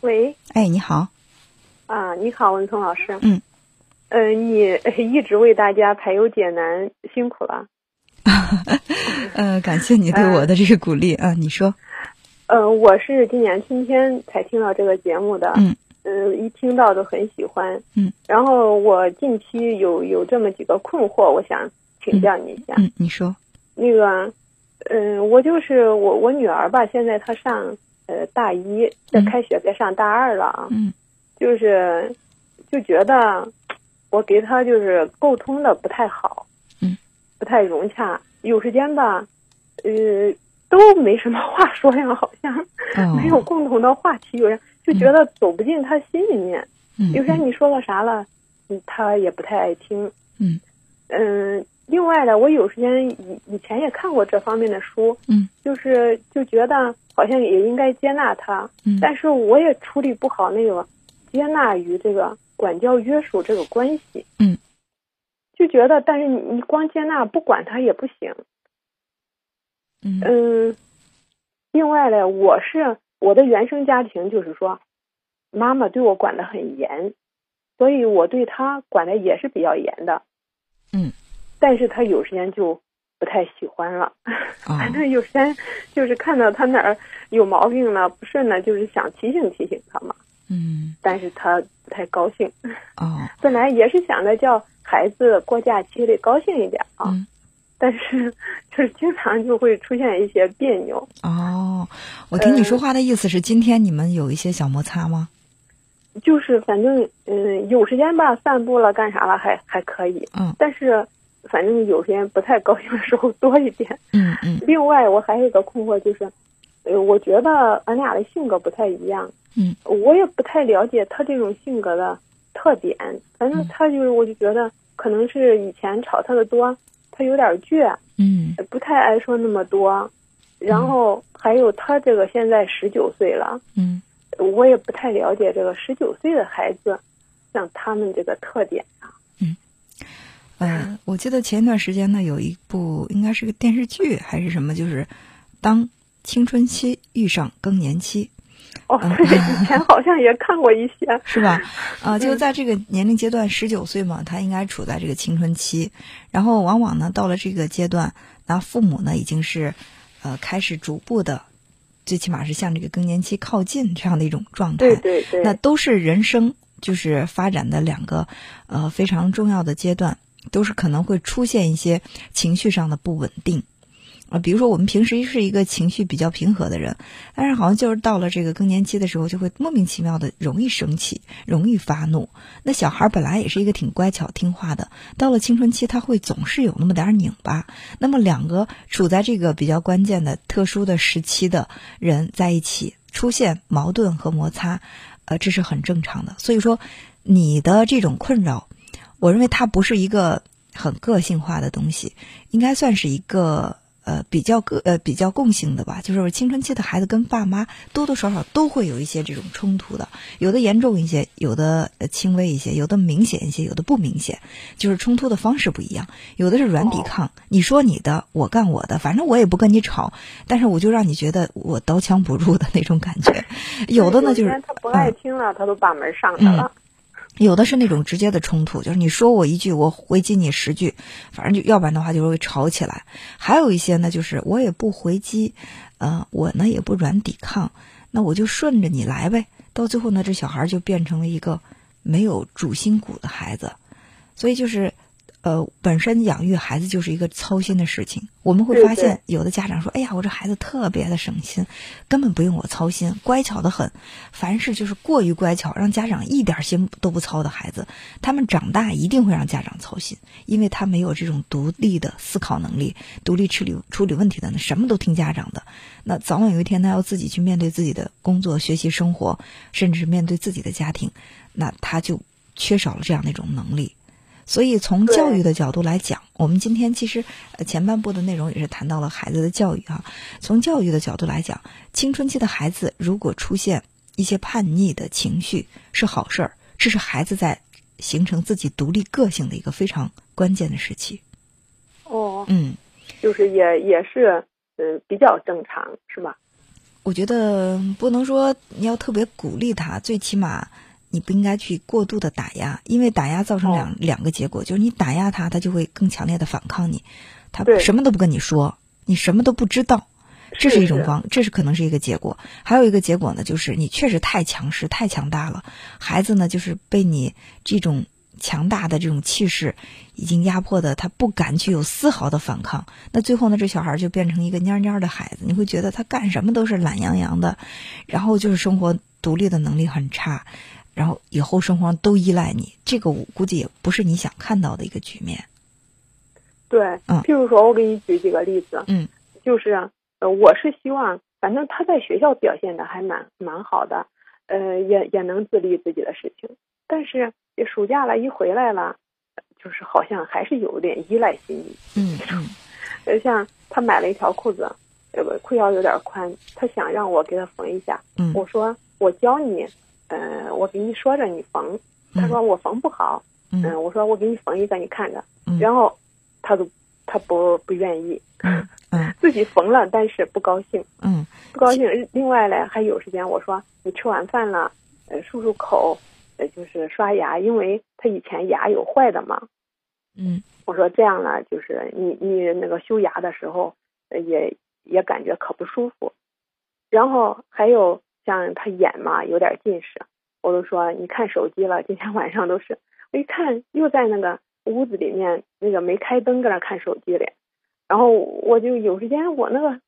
喂，哎，你好，啊，你好，文聪老师。嗯，呃，你一直为大家排忧解难，辛苦了。呃，感谢你对我的这个鼓励啊，你说。呃，我是今年春天才听到这个节目的。嗯。呃，一听到都很喜欢。嗯。然后我近期有有这么几个困惑，我想请教你一下。嗯，你说。那个，嗯，我就是我我女儿吧，现在她上呃大一，这开学该上大二了啊。嗯。就是就觉得我给他就是沟通的不太好。嗯。不太融洽，有时间吧，呃。都没什么话说呀，好像没有共同的话题，有人就觉得走不进他心里面。嗯有时你说了啥了，嗯，他也不太爱听。嗯嗯，另外呢，我有时间以以前也看过这方面的书。嗯，就是就觉得好像也应该接纳他。嗯，但是我也处理不好那个接纳与这个管教约束这个关系。嗯，就觉得，但是你你光接纳不管他也不行。嗯，嗯另外呢，我是我的原生家庭，就是说，妈妈对我管的很严，所以我对他管的也是比较严的。嗯，但是他有时间就不太喜欢了，反正有时间就是看到他哪儿有毛病了、不顺了，就是想提醒提醒他嘛。嗯，但是他不太高兴。哦，本来也是想着叫孩子过假期得高兴一点啊。但是，就是经常就会出现一些别扭。哦，我听你说话的意思是，今天你们有一些小摩擦吗？就是反正，嗯，有时间吧，散步了，干啥了，还还可以。嗯。但是，反正有时间不太高兴的时候多一点。嗯嗯。另外，我还有一个困惑就是，呃，我觉得俺俩的性格不太一样。嗯。我也不太了解他这种性格的特点，反正他就是，我就觉得可能是以前吵他的多。他有点倔，嗯，不太爱说那么多，然后还有他这个现在十九岁了，嗯，我也不太了解这个十九岁的孩子，像他们这个特点啊，嗯，呃，我记得前一段时间呢，有一部应该是个电视剧还是什么，就是当青春期遇上更年期。哦，以前好像也看过一些，是吧？啊，就在这个年龄阶段，十九岁嘛，他应该处在这个青春期。然后往往呢，到了这个阶段，那父母呢已经是，呃，开始逐步的，最起码是向这个更年期靠近这样的一种状态。对对对。那都是人生就是发展的两个呃非常重要的阶段，都是可能会出现一些情绪上的不稳定。啊，比如说我们平时是一个情绪比较平和的人，但是好像就是到了这个更年期的时候，就会莫名其妙的容易生气，容易发怒。那小孩本来也是一个挺乖巧听话的，到了青春期他会总是有那么点拧巴。那么两个处在这个比较关键的特殊的时期的人在一起出现矛盾和摩擦，呃，这是很正常的。所以说，你的这种困扰，我认为它不是一个很个性化的东西，应该算是一个。呃，比较个呃比较共性的吧，就是青春期的孩子跟爸妈多多少少都会有一些这种冲突的，有的严重一些，有的轻微一些，有的明显一些，有的不明显，就是冲突的方式不一样。有的是软抵抗，你说你的，我干我的，反正我也不跟你吵，但是我就让你觉得我刀枪不入的那种感觉。有的呢就是他不爱听了，他都把门上去了。有的是那种直接的冲突，就是你说我一句，我回击你十句，反正就要不然的话就会吵起来。还有一些呢，就是我也不回击，呃，我呢也不软抵抗，那我就顺着你来呗。到最后呢，这小孩就变成了一个没有主心骨的孩子，所以就是。呃，本身养育孩子就是一个操心的事情。我们会发现，有的家长说：“哎呀，我这孩子特别的省心，根本不用我操心，乖巧的很。凡事就是过于乖巧，让家长一点心都不操的孩子，他们长大一定会让家长操心，因为他没有这种独立的思考能力，独立处理处理问题的，什么都听家长的。那早晚有一天，他要自己去面对自己的工作、学习、生活，甚至面对自己的家庭，那他就缺少了这样的一种能力。”所以，从教育的角度来讲，我们今天其实前半部的内容也是谈到了孩子的教育哈。从教育的角度来讲，青春期的孩子如果出现一些叛逆的情绪是好事儿，这是孩子在形成自己独立个性的一个非常关键的时期。哦，嗯，就是也也是嗯比较正常，是吧？我觉得不能说你要特别鼓励他，最起码你不应该去过度的打压，因为打压造成两两个结果，就是你打压他，他就会更强烈的反抗你，他什么都不跟你说，你什么都不知道，这是一种方，这是可能是一个结果。还有一个结果呢，就是你确实太强势、太强大了，孩子呢就是被你这种。强大的这种气势已经压迫的他不敢去有丝毫的反抗，那最后呢，这小孩就变成一个蔫蔫的孩子。你会觉得他干什么都是懒洋洋的，然后就是生活独立的能力很差，然后以后双方都依赖你。这个我估计也不是你想看到的一个局面。对，嗯，譬如说，我给你举几个例子，嗯，就是呃，我是希望，反正他在学校表现的还蛮蛮好的，呃，也也能自立自己的事情，但是。暑假了，一回来了，就是好像还是有点依赖心理。嗯嗯，呃，像他买了一条裤子，这个裤腰有点宽，他想让我给他缝一下。嗯，我说我教你，嗯，我给你说着你缝。他说我缝不好。嗯，我说我给你缝一个，你看着。然后他都他不不愿意。嗯嗯，自己缝了，但是不高兴。嗯，不高兴。另外嘞，还有时间，我说你吃完饭了，呃，漱漱口。呃就是刷牙，因为他以前牙有坏的嘛。嗯，我说这样呢，就是你你那个修牙的时候，也也感觉可不舒服。然后还有像他眼嘛有点近视，我都说你看手机了，今天晚上都是。我一看又在那个屋子里面那个没开灯搁那看手机嘞。然后我就有时间我那个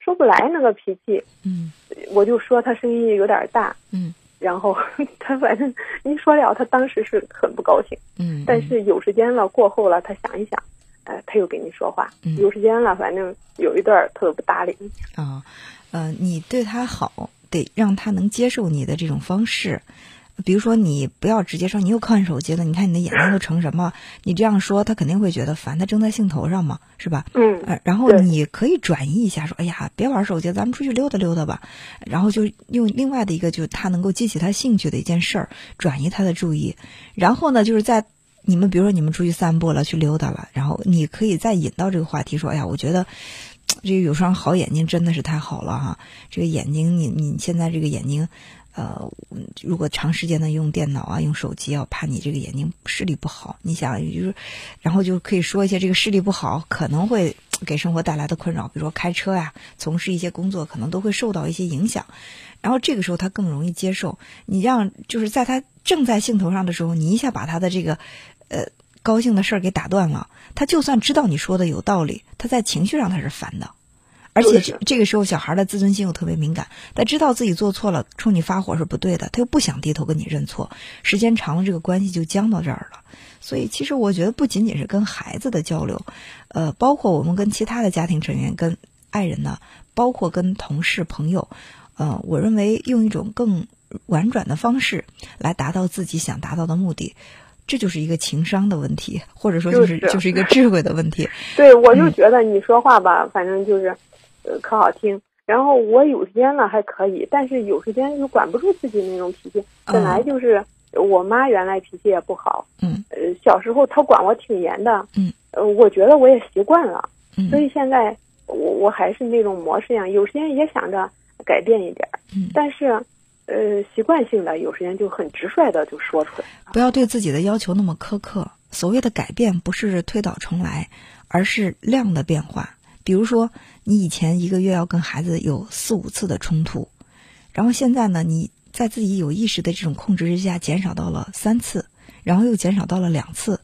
说不来那个脾气。嗯，我就说他声音有点大。嗯。然后 他反正一说了，他当时是很不高兴。嗯，但是有时间了过后了，他想一想，呃，他又跟你说话。有时间了，反正有一段他都不搭理你。啊，呃，你对他好，得让他能接受你的这种方式。比如说，你不要直接说你又看手机了，你看你的眼睛都成什么？你这样说，他肯定会觉得烦。他正在兴头上嘛，是吧？嗯。呃，然后你可以转移一下，说：“哎呀，别玩手机，咱们出去溜达溜达吧。”然后就用另外的一个，就是他能够激起他兴趣的一件事儿，转移他的注意。然后呢，就是在你们比如说你们出去散步了，去溜达了，然后你可以再引到这个话题，说：“哎呀，我觉得 这有双好眼睛真的是太好了哈！这个眼睛，你你现在这个眼睛。”呃，如果长时间的用电脑啊，用手机啊，怕你这个眼睛视力不好。你想，就是，然后就可以说一些这个视力不好可能会 给生活带来的困扰，比如说开车呀，从事一些工作可能都会受到一些影响。然后这个时候他更容易接受。你让就是在他正在兴头上的时候，你一下把他的这个呃高兴的事儿给打断了，他就算知道你说的有道理，他在情绪上他是烦的。而且这这个时候，小孩的自尊心又特别敏感，他知道自己做错了，冲你发火是不对的，他又不想低头跟你认错，时间长了，这个关系就僵到这儿了。所以，其实我觉得不仅仅是跟孩子的交流，呃，包括我们跟其他的家庭成员、跟爱人呢，包括跟同事、朋友，呃，我认为用一种更婉转的方式来达到自己想达到的目的，这就是一个情商的问题，或者说就是就是一个智慧的问题。对，我就觉得你说话吧，反正就是。呃，可好听。然后我有时间了还可以，但是有时间就管不住自己那种脾气。本来就是我妈原来脾气也不好。嗯。呃，小时候她管我挺严的。嗯。呃，我觉得我也习惯了。嗯。所以现在我我还是那种模式样，有时间也想着改变一点。嗯。但是，呃，习惯性的有时间就很直率的就说出来。不要对自己的要求那么苛刻。所谓的改变不是推倒重来，而是量的变化。比如说，你以前一个月要跟孩子有四五次的冲突，然后现在呢，你在自己有意识的这种控制之下，减少到了三次，然后又减少到了两次，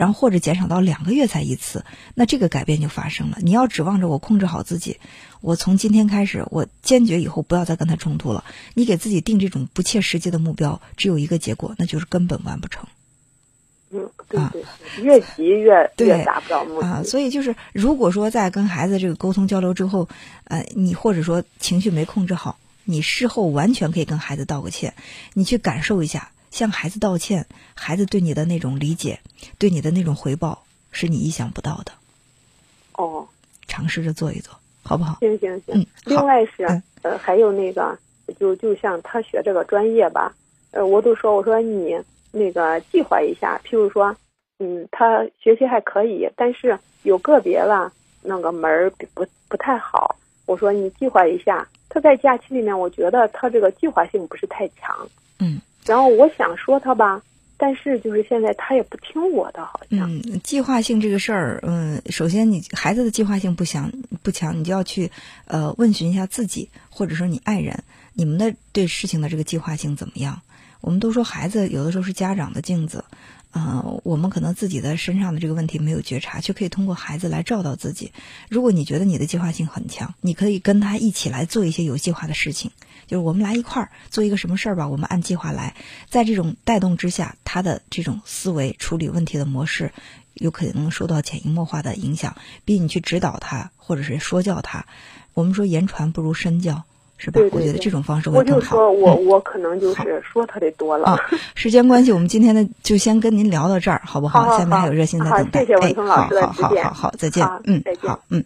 然后或者减少到两个月才一次，那这个改变就发生了。你要指望着我控制好自己，我从今天开始，我坚决以后不要再跟他冲突了。你给自己定这种不切实际的目标，只有一个结果，那就是根本完不成。嗯，对对，越急越越达不到目的啊。所以就是，如果说在跟孩子这个沟通交流之后，呃，你或者说情绪没控制好，你事后完全可以跟孩子道个歉，你去感受一下，向孩子道歉，孩子对你的那种理解，对你的那种回报，是你意想不到的。哦，尝试着做一做，好不好？行行行。嗯，另外是呃，还有那个，就就像他学这个专业吧，呃，我都说，我说你。那个计划一下，譬如说，嗯，他学习还可以，但是有个别吧，那个门儿不不太好。我说你计划一下，他在假期里面，我觉得他这个计划性不是太强。嗯。然后我想说他吧，但是就是现在他也不听我的，好像。嗯，计划性这个事儿，嗯，首先你孩子的计划性不强不强，你就要去呃问询一下自己，或者说你爱人，你们的对事情的这个计划性怎么样？我们都说孩子有的时候是家长的镜子。呃，我们可能自己的身上的这个问题没有觉察，却可以通过孩子来照到自己。如果你觉得你的计划性很强，你可以跟他一起来做一些有计划的事情，就是我们来一块儿做一个什么事儿吧。我们按计划来，在这种带动之下，他的这种思维处理问题的模式，有可能受到潜移默化的影响，比你去指导他或者是说教他。我们说言传不如身教。是吧？我觉得这种方式会更好。我就说我我可能就是说特别多了。啊，时间关系，我们今天呢就先跟您聊到这儿，好不好？下面还有热心在等待。谢谢文聪老师的好好好好，再见。嗯，再见。好，嗯。